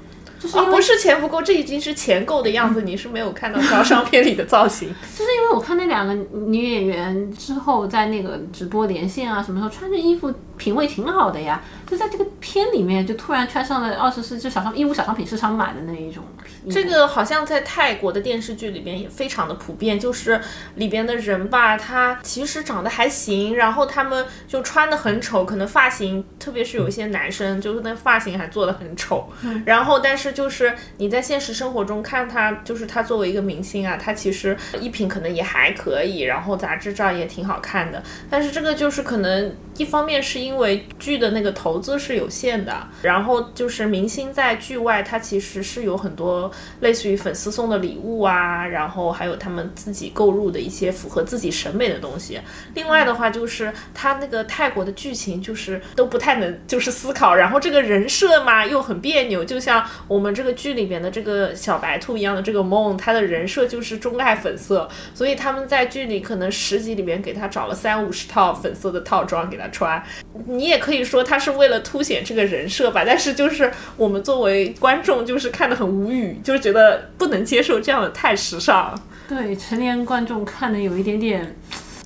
啊，不是钱不够，这已经是钱够的样子。你是没有看到招 (laughs) 商片里的造型，就是因为我看那两个女演员之后，在那个直播连线啊，什么时候穿着衣服。品味挺好的呀，就在这个片里面，就突然穿上了二十世纪小商义乌小商品市场买的那一种。这个好像在泰国的电视剧里边也非常的普遍，就是里边的人吧，他其实长得还行，然后他们就穿的很丑，可能发型，特别是有一些男生，就是那发型还做的很丑。然后，但是就是你在现实生活中看他，就是他作为一个明星啊，他其实衣品可能也还可以，然后杂志照也挺好看的。但是这个就是可能一方面是。因为因为剧的那个投资是有限的，然后就是明星在剧外，他其实是有很多类似于粉丝送的礼物啊，然后还有他们自己购入的一些符合自己审美的东西。另外的话，就是他那个泰国的剧情就是都不太能就是思考，然后这个人设嘛又很别扭，就像我们这个剧里边的这个小白兔一样的这个梦，他的人设就是钟爱粉色，所以他们在剧里可能十集里边给他找了三五十套粉色的套装给他穿。你也可以说他是为了凸显这个人设吧，但是就是我们作为观众，就是看得很无语，就是觉得不能接受这样的太时尚。对，成年观众看的有一点点，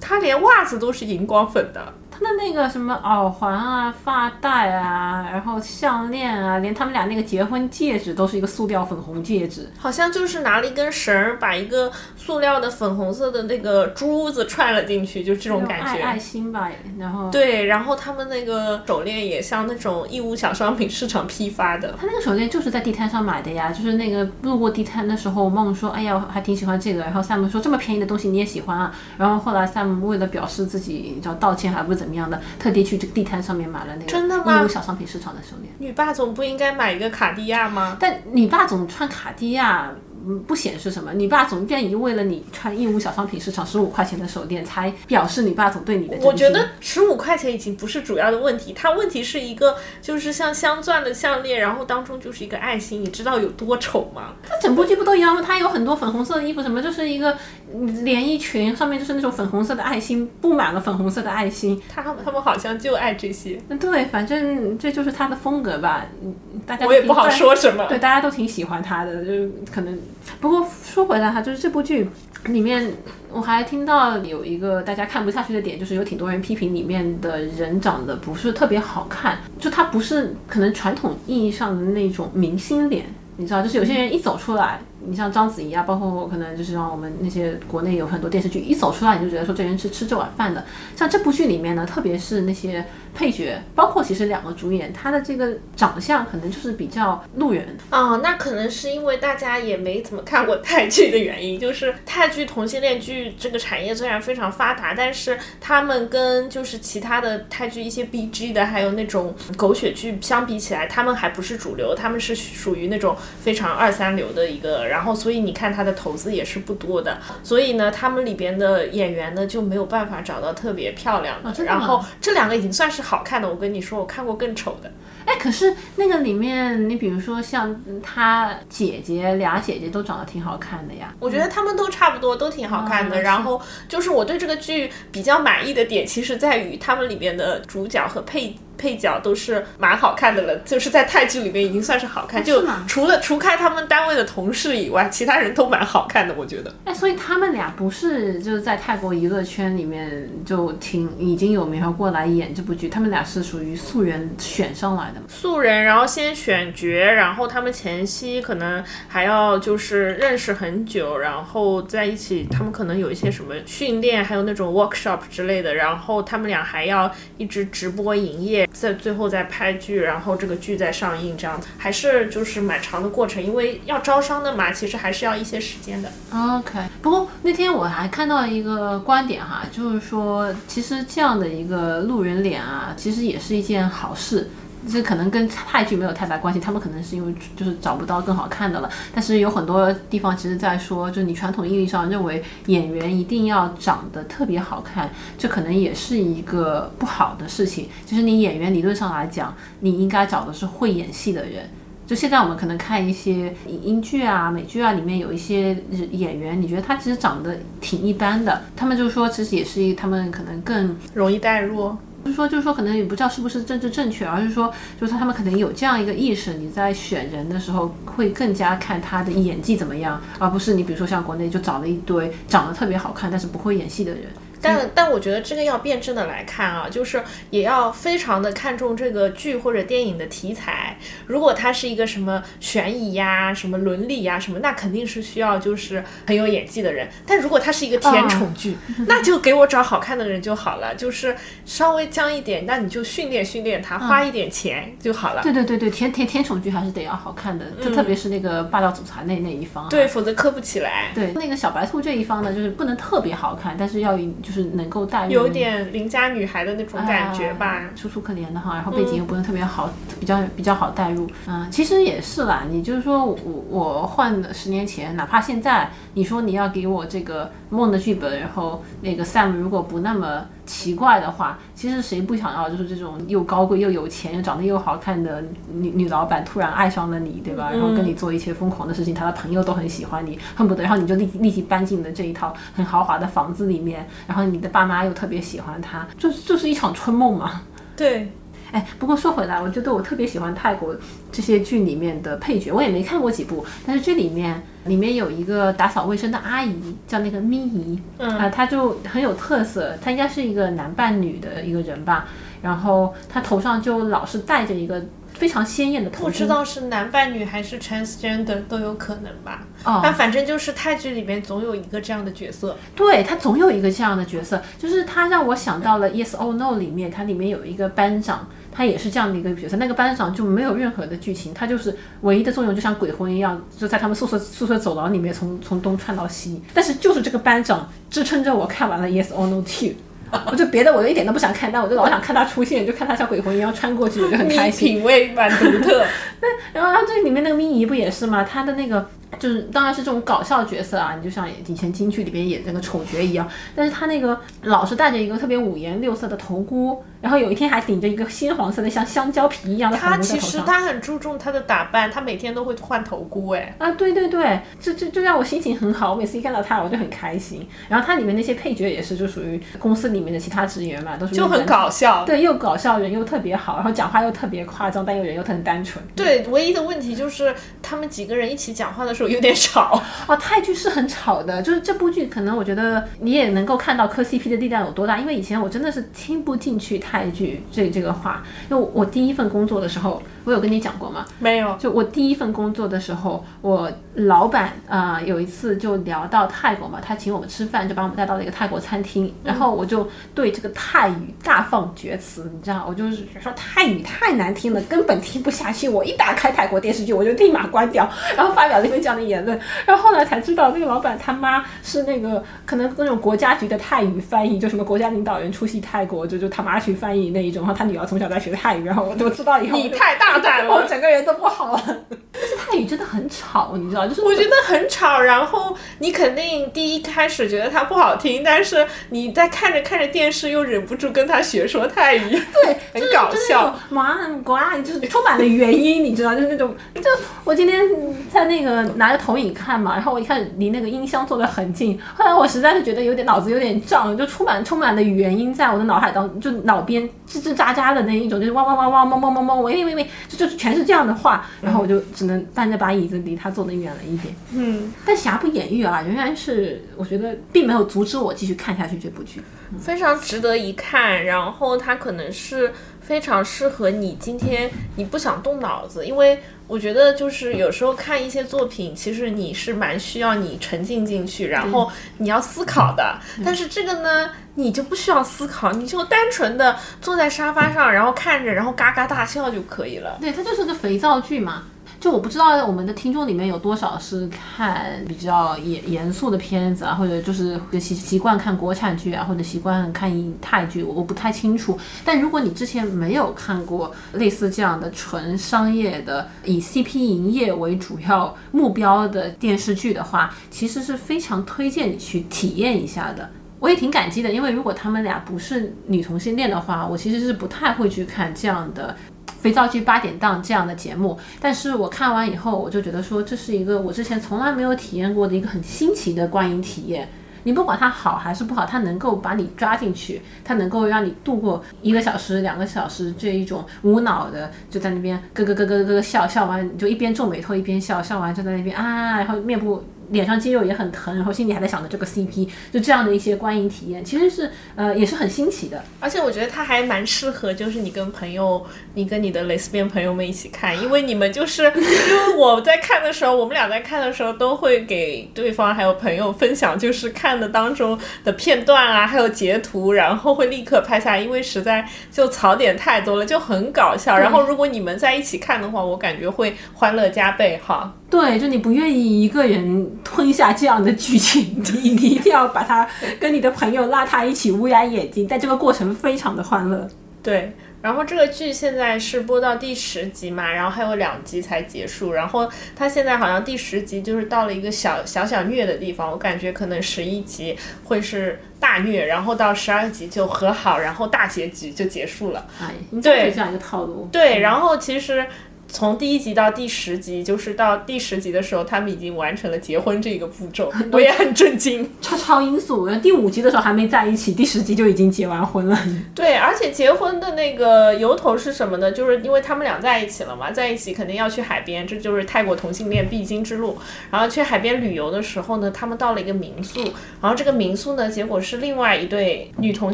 他连袜子都是荧光粉的。他的那个什么耳环啊、发带啊，然后项链啊，连他们俩那个结婚戒指都是一个塑料粉红戒指。好像就是拿了一根绳儿，把一个塑料的粉红色的那个珠子串了进去，就这种感爱爱。心吧，然后对，然后他们那个手链也像那种义乌小商品市场批发的。他那个手链就是在地摊上买的呀，就是那个路过地摊的时候，梦说：“哎呀，我还挺喜欢这个。”然后 Sam 说：“这么便宜的东西你也喜欢啊？”然后后来 Sam 为了表示自己你知道道歉还不是怎么样的，特地去这个地摊上面买了那个真的吗义乌小商品市场的手链。女霸总不应该买一个卡地亚吗？但女霸总穿卡地亚。嗯，不显示什么。你爸总愿意为了你穿义乌小商品市场十五块钱的手电，才表示你爸总对你的。我觉得十五块钱已经不是主要的问题，它问题是一个就是像镶钻的项链，然后当中就是一个爱心，你知道有多丑吗？它整部剧不都一样吗？它有很多粉红色的衣服，什么就是一个嗯连衣裙，上面就是那种粉红色的爱心，布满了粉红色的爱心。他们他们好像就爱这些，嗯，对，反正这就是他的风格吧。嗯，大家我也不好说什么。对，大家都挺喜欢他的，就可能。不过说回来哈，就是这部剧里面，我还听到有一个大家看不下去的点，就是有挺多人批评里面的人长得不是特别好看，就他不是可能传统意义上的那种明星脸，你知道，就是有些人一走出来。你像章子怡啊，包括可能就是像我们那些国内有很多电视剧，一走出来你就觉得说这人是吃这碗饭的。像这部剧里面呢，特别是那些配角，包括其实两个主演，他的这个长相可能就是比较路人。哦，那可能是因为大家也没怎么看过泰剧的原因，就是泰剧同性恋剧这个产业虽然非常发达，但是他们跟就是其他的泰剧一些 B G 的，还有那种狗血剧相比起来，他们还不是主流，他们是属于那种非常二三流的一个。然后，所以你看他的投资也是不多的，所以呢，他们里边的演员呢就没有办法找到特别漂亮的。然后这两个已经算是好看的，我跟你说，我看过更丑的。哎，可是那个里面，你比如说像他姐姐俩姐姐都长得挺好看的呀。我觉得他们都差不多，都挺好看的。然后就是我对这个剧比较满意的点，其实在于他们里面的主角和配。配角都是蛮好看的了，就是在泰剧里面已经算是好看，就除了除开他们单位的同事以外，其他人都蛮好看的，我觉得。哎，所以他们俩不是就是在泰国娱乐圈里面就挺已经有名，然后过来演这部剧，他们俩是属于素人选上来的素人，然后先选角，然后他们前期可能还要就是认识很久，然后在一起，他们可能有一些什么训练，还有那种 workshop 之类的，然后他们俩还要一直直播营业。在最后再拍剧，然后这个剧再上映，这样子还是就是蛮长的过程，因为要招商的嘛，其实还是要一些时间的。OK，不过那天我还看到一个观点哈，就是说其实这样的一个路人脸啊，其实也是一件好事。这可能跟泰剧没有太大关系，他们可能是因为就是找不到更好看的了。但是有很多地方其实在说，就你传统意义上认为演员一定要长得特别好看，这可能也是一个不好的事情。就是你演员理论上来讲，你应该找的是会演戏的人。就现在我们可能看一些英剧啊、美剧啊，里面有一些演员，你觉得他其实长得挺一般的，他们就说其实也是一他们可能更容易代入。就是说，就是说，可能也不知道是不是政治正确，而是说，就是他们可能有这样一个意识，你在选人的时候会更加看他的演技怎么样，而不是你比如说像国内就找了一堆长得特别好看但是不会演戏的人。但但我觉得这个要辩证的来看啊，就是也要非常的看重这个剧或者电影的题材。如果它是一个什么悬疑呀、什么伦理呀什么，那肯定是需要就是很有演技的人。但如果它是一个甜宠剧，那就给我找好看的人就好了，就是稍微僵一点，那你就训练训练他，花一点钱就好了。对对对对，甜甜甜宠剧还是得要好看的，特特别是那个霸道总裁那那一方，对，否则磕不起来。对，那个小白兔这一方呢，就是不能特别好看，但是要就是能够带入，有点邻家女孩的那种感觉吧，楚楚可怜的哈，然后背景又不是特别好，比较比较好带入。嗯，其实也是啦，你就是说我我换了十年前，哪怕现在你说你要给我这个梦的剧本，然后那个 Sam 如果不那么奇怪的话，其实谁不想要就是这种又高贵又有钱又长得又好看的女女老板突然爱上了你，对吧？然后跟你做一些疯狂的事情，他的朋友都很喜欢你，恨不得然后你就立立即搬进你的这一套很豪华的房子里面，然后你的爸妈又特别喜欢他，就是就是一场春梦嘛。对。哎，不过说回来，我觉得我特别喜欢泰国这些剧里面的配角，我也没看过几部，但是这里面里面有一个打扫卫生的阿姨，叫那个咪姨，嗯啊，她就很有特色，她应该是一个男扮女的一个人吧，然后她头上就老是戴着一个非常鲜艳的头巾，不知道是男扮女还是 transgender 都有可能吧。哦但反正就是泰剧里面总有一个这样的角色。对他总有一个这样的角色，就是他让我想到了《Yes or No》里面，它里面有一个班长，他也是这样的一个角色。那个班长就没有任何的剧情，他就是唯一的作用就像鬼魂一样，就在他们宿舍宿舍走廊里面从从东窜到西。但是就是这个班长支撑着我看完了《Yes or No Two》。(laughs) 我就别的我就一点都不想看，但我就老想看他出现，就看他像鬼魂一样穿过去，我就很开心。品味蛮独特，(laughs) 那然后，然后这里面那个咪姨不也是吗？他的那个就是当然是这种搞笑角色啊，你就像以前京剧里边演那个丑角一样。但是他那个老是戴着一个特别五颜六色的头箍，然后有一天还顶着一个鲜黄色的像香蕉皮一样的头他。其实他很注重他的打扮，他每天都会换头箍，哎，啊，对对对，这这就让我心情很好。我每次一看到他，我就很开心。然后他里面那些配角也是，就属于公司里面的其他职员嘛，都是就很搞笑。对，又搞笑，人又特别好，然后讲话又特别夸张，但又人又很单纯。对，唯一的问题就是他们几个人一起讲话的时候有点吵。啊，(laughs) 泰剧是很吵的，就是这部剧可能我觉得你也能够看到磕 CP 的力量有多大，因为以前我真的是听不进去泰剧这这个话，因为我第一份工作的时候，我有跟你讲过吗？没有，就我第一份工作的时候，我老板啊、呃有一次就聊到泰国嘛，他请我们吃饭，就把我们带到了一个泰国餐厅，然后我就对这个泰语大放厥词，你知道，我就是说泰语太难听了，根本听不下去。我一打开泰国电视剧，我就立马关掉，然后发表了一个这样的言论。然后后来才知道，那个老板他妈是那个可能那种国家局的泰语翻译，就什么国家领导人出席泰国，就就他妈去翻译那一种。然后他女儿从小在学泰语，然后我都知道以后你太大胆了。我整个人都不好了。但是泰语真的很吵，你知道，就是我觉得很吵，然后你肯定第一开始觉得他不好听，但是你在看着看着电视又忍不住跟他学说泰语。(laughs) 对，很搞笑。哇，很怪。就是充满了原因，你知道，就是那种，就我今天在那个拿着投影看嘛，然后我一看，离那个音箱坐得很近。后来我实在是觉得有点脑子有点胀，就充满充满了原因在我的脑海当中，就脑边吱吱喳喳的那一种，就是汪汪汪汪汪汪汪，喂喂喂，就就全是这样的话，然后我就只能搬着把椅子离他坐得远了一点。嗯。但瑕不掩瑜。啊，仍然是我觉得并没有阻止我继续看下去这部剧。非常值得一看。然后它可能是非常适合你今天你不想动脑子，因为我觉得就是有时候看一些作品，其实你是蛮需要你沉浸进去，然后你要思考的。但是这个呢，你就不需要思考，你就单纯的坐在沙发上，然后看着，然后嘎嘎大笑就可以了。对，它就是个肥皂剧嘛。就我不知道我们的听众里面有多少是看比较严严肃的片子啊，或者就是习习惯看国产剧啊，或者习惯看泰剧，我不太清楚。但如果你之前没有看过类似这样的纯商业的以 CP 营业为主要目标的电视剧的话，其实是非常推荐你去体验一下的。我也挺感激的，因为如果他们俩不是女同性恋的话，我其实是不太会去看这样的肥皂剧八点档这样的节目。但是我看完以后，我就觉得说，这是一个我之前从来没有体验过的一个很新奇的观影体验。你不管它好还是不好，它能够把你抓进去，它能够让你度过一个小时、两个小时这一种无脑的，就在那边咯咯咯咯咯咯笑，笑完你就一边皱眉头一边笑，笑完就在那边啊，然后面部。脸上肌肉也很疼，然后心里还在想着这个 CP，就这样的一些观影体验，其实是呃也是很新奇的。而且我觉得它还蛮适合，就是你跟朋友，你跟你的蕾丝边朋友们一起看，因为你们就是，(laughs) 因为我在看的时候，我们俩在看的时候都会给对方还有朋友分享，就是看的当中的片段啊，还有截图，然后会立刻拍下来，因为实在就槽点太多了，就很搞笑。然后如果你们在一起看的话，我感觉会欢乐加倍哈。对，就你不愿意一个人吞下这样的剧情，你你一定要把它跟你的朋友拉他一起乌鸦眼睛，但这个过程非常的欢乐。对，然后这个剧现在是播到第十集嘛，然后还有两集才结束，然后它现在好像第十集就是到了一个小小小虐的地方，我感觉可能十一集会是大虐，然后到十二集就和好，然后大结局就结束了。哎，你对就是这样一个套路。对，然后其实。从第一集到第十集，就是到第十集的时候，他们已经完成了结婚这个步骤，我也很震惊。超超音速，第五集的时候还没在一起，第十集就已经结完婚了。(laughs) 对，而且结婚的那个由头是什么呢？就是因为他们俩在一起了嘛，在一起肯定要去海边，这就是泰国同性恋必经之路。然后去海边旅游的时候呢，他们到了一个民宿，然后这个民宿呢，结果是另外一对女同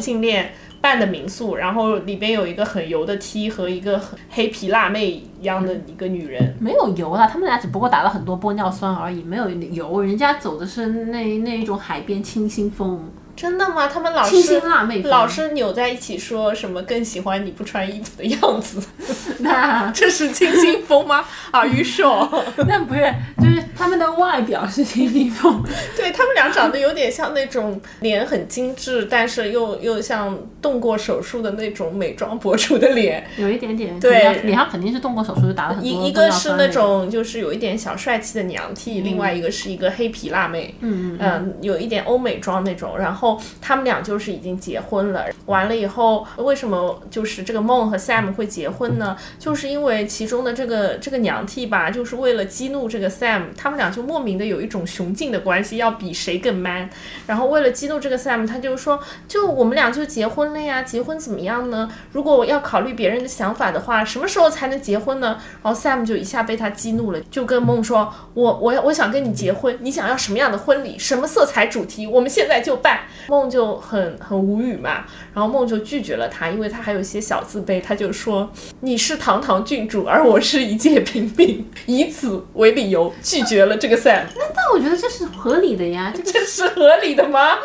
性恋。办的民宿，然后里边有一个很油的 T 和一个黑皮辣妹一样的一个女人，没有油啊，他们俩只不过打了很多玻尿酸而已，没有油。人家走的是那那一种海边清新风。真的吗？他们老是老是扭在一起说什么更喜欢你不穿衣服的样子，(laughs) 那 (laughs) 这是清新风吗？Are you sure？那不是，就是他们的外表是清新风，(laughs) 对他们俩长得有点像那种脸很精致，但是又又像动过手术的那种美妆博主的脸。有一点点。对脸上肯定是动过手术，就打了很多一一个是那种。就是有一点小帅气的娘 T，、另外一个是一个黑皮辣妹，嗯嗯嗯，有一点欧美妆那种。然后后他们俩就是已经结婚了，完了以后，为什么就是这个梦和 Sam 会结婚呢？就是因为其中的这个这个娘 T 吧，就是为了激怒这个 Sam，他们俩就莫名的有一种雄竞的关系，要比谁更 man。然后为了激怒这个 Sam，他就说，就我们俩就结婚了呀，结婚怎么样呢？如果我要考虑别人的想法的话，什么时候才能结婚呢？然后 Sam 就一下被他激怒了，就跟梦说：“我我要我想跟你结婚，你想要什么样的婚礼，什么色彩主题，我们现在就办。”梦就很很无语嘛，然后梦就拒绝了他，因为他还有一些小自卑，他就说：“你是堂堂郡主，而我是一介平民，以此为理由拒绝了这个 Sam，但我觉得这是合理的呀，这个这是合理的吗？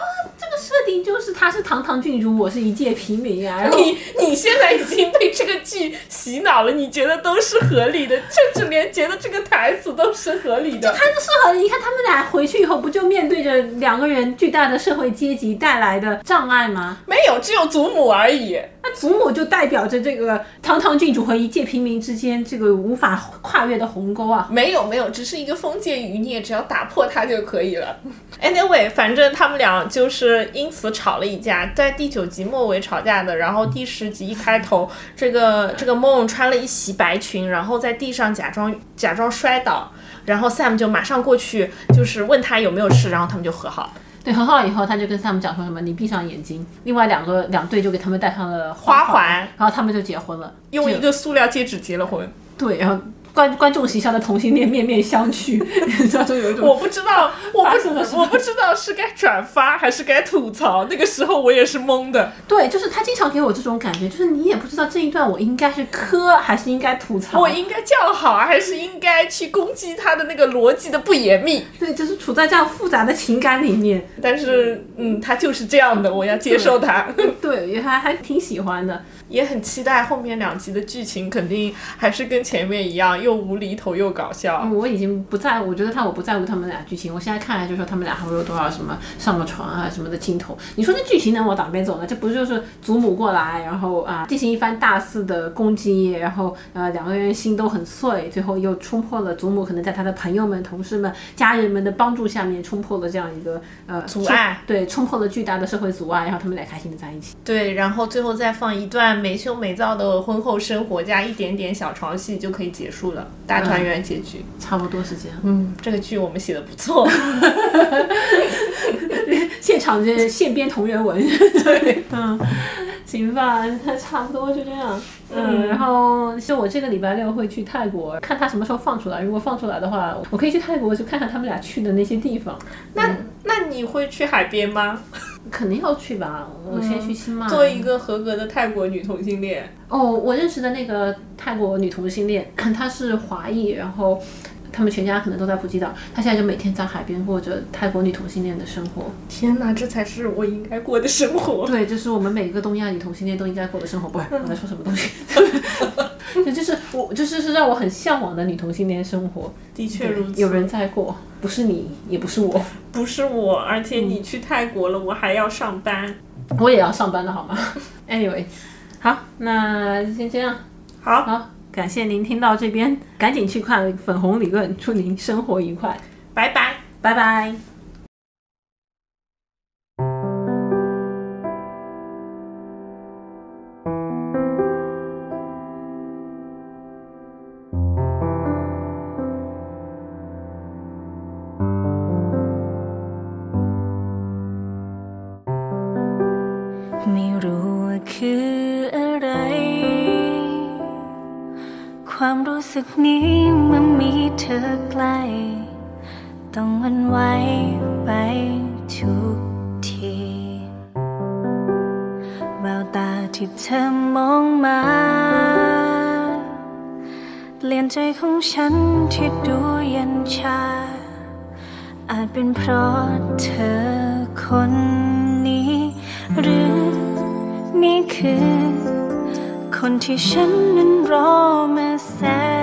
这个设定就是他是堂堂郡主，我是一介平民啊。然后你你现在已经被这个剧洗脑了，你觉得都是合理的，甚至连觉得这个台词都是合理的。他是合理，你看他们俩回去以后，不就面对着两个人巨大的社会阶级带来的障碍吗？没有，只有祖母而已。那祖母就代表着这个堂堂郡主和一介平民之间这个无法跨越的鸿沟啊。没有没有，只是一个封建余孽，只要打破它就可以了。Anyway，反正他们俩就是因此吵了一架，在第九集末尾吵架的，然后第十集一开头，这个这个梦穿了一袭白裙，然后在地上假装假装摔倒，然后 Sam 就马上过去，就是问他有没有事，然后他们就和好了。对，和好以后，他就跟 Sam 讲说什么：“你闭上眼睛。”另外两个两队就给他们戴上了环，花环然后他们就结婚了。用一个塑料戒指结了婚。对，然后观观众席上的同性恋面面相觑，(laughs) 你知道就有一种我不知道，我发生了什么不我不知道是该转发还是该吐槽。那个时候我也是懵的。对，就是他经常给我这种感觉，就是你也不知道这一段我应该是磕还是应该吐槽。我应该叫好，还是应该去攻击他的那个逻辑的不严密？对，就是处在这样复杂的情感里面。但是，嗯，他就是这样的，我要接受他。对，也还还挺喜欢的。也很期待后面两集的剧情，肯定还是跟前面一样，又无厘头又搞笑。嗯我已经不在，我觉得他我不在乎他们俩剧情，我现在看来就说他们俩还会有多少什么上了床啊什么的镜头。你说这剧情能往哪边走呢？这不就是祖母过来，然后啊进行一番大肆的攻击，然后呃两个人心都很碎，最后又冲破了祖母可能在他的朋友们、同事们、家人们的帮助下面冲破了这样一个呃阻碍对，冲破了巨大的社会阻碍，然后他们俩开心的在一起。对，然后最后再放一段没羞没躁的婚后生活，加一点点小床戏就可以结束了，大团圆结局。差不多是这样。嗯，这个剧我们写的不错。(laughs) 现场这现编同人文，(laughs) 对，嗯，行吧，那差不多就这样，嗯，然后就我这个礼拜六会去泰国，看他什么时候放出来，如果放出来的话，我可以去泰国去看看他们俩去的那些地方，那那你会去海边吗？肯定要去吧，我先去清迈，做一个合格的泰国女同性恋。哦，我认识的那个泰国女同性恋，她是华裔，然后。他们全家可能都在普吉岛，他现在就每天在海边过着泰国女同性恋的生活。天哪，这才是我应该过的生活。对，这是我们每个东亚女同性恋都应该过的生活。不是我在说什么东西？(laughs) 对就是我，就是是让我很向往的女同性恋生活。的确如此，有人在过，不是你，也不是我，不是我，而且你去泰国了，我还要上班。我也要上班的好吗？(laughs) Anyway，好，那先这样。好，好，感谢您听到这边，赶紧去看《粉红理论》，祝您生活愉快，拜拜。拜拜。 สึกนี้เมื่อมีเธอใกล้ ต้องหวันไหวไปทุกทีแววตาที่เธอมองมาเปลี่ยนใจของฉันที่ดูเย็นชา อาจเป็นเพราะเธอคนนี้ หรือนี่คือ คนที่ฉันนั้นรอมาแสน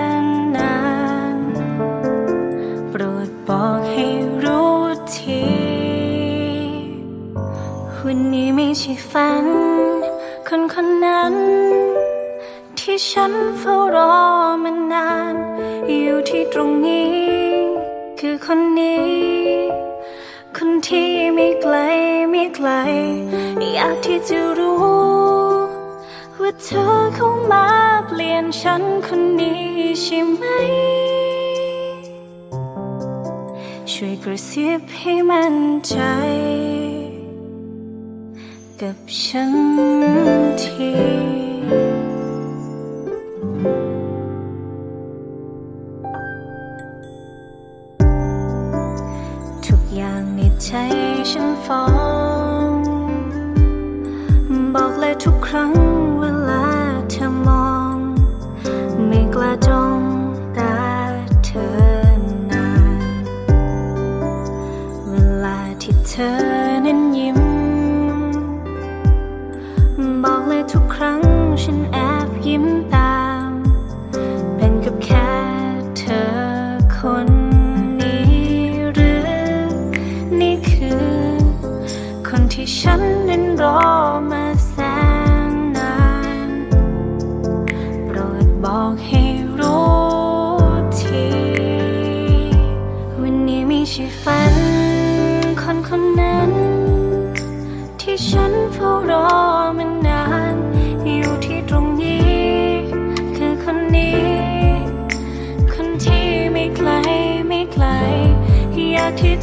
ใช่ฝันคนคนนั้น ที่ฉันเฝ้ารอมานาน อยู่ที่ตรงนี้ คือคนนี้ คนที่ไม่ไกลไม่ไกล อยากที่จะรู้ ว่าเธอเข้ามาเปลี่ยนฉันคนนี้ใช่ไหม ช่วยกระซิบให้มั่นใจ กับฉันทีทุกอย่างในใจฉันฟ้องบอกเลยทุกครั้งเวลาเธอมอง ไม่กล้าจ้องตาเธอนาน เวลาที่เธอ ฉันแอบยิ้มตาม เป็นกับแค่เธอคนนี้หรือ นี่คือ คนที่ฉันนั้นรอมา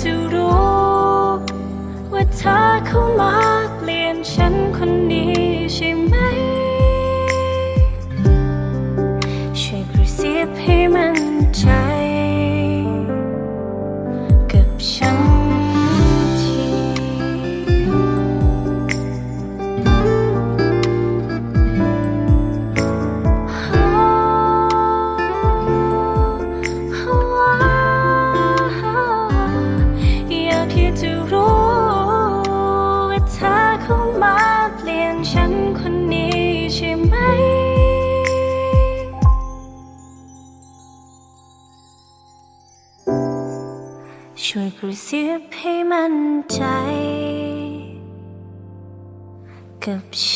จะรู้ ว่าเธอเข้ามาเปลี่ยนฉันคนนี้ใช่ไหม กระซิบให้มั่นใจ กับฉ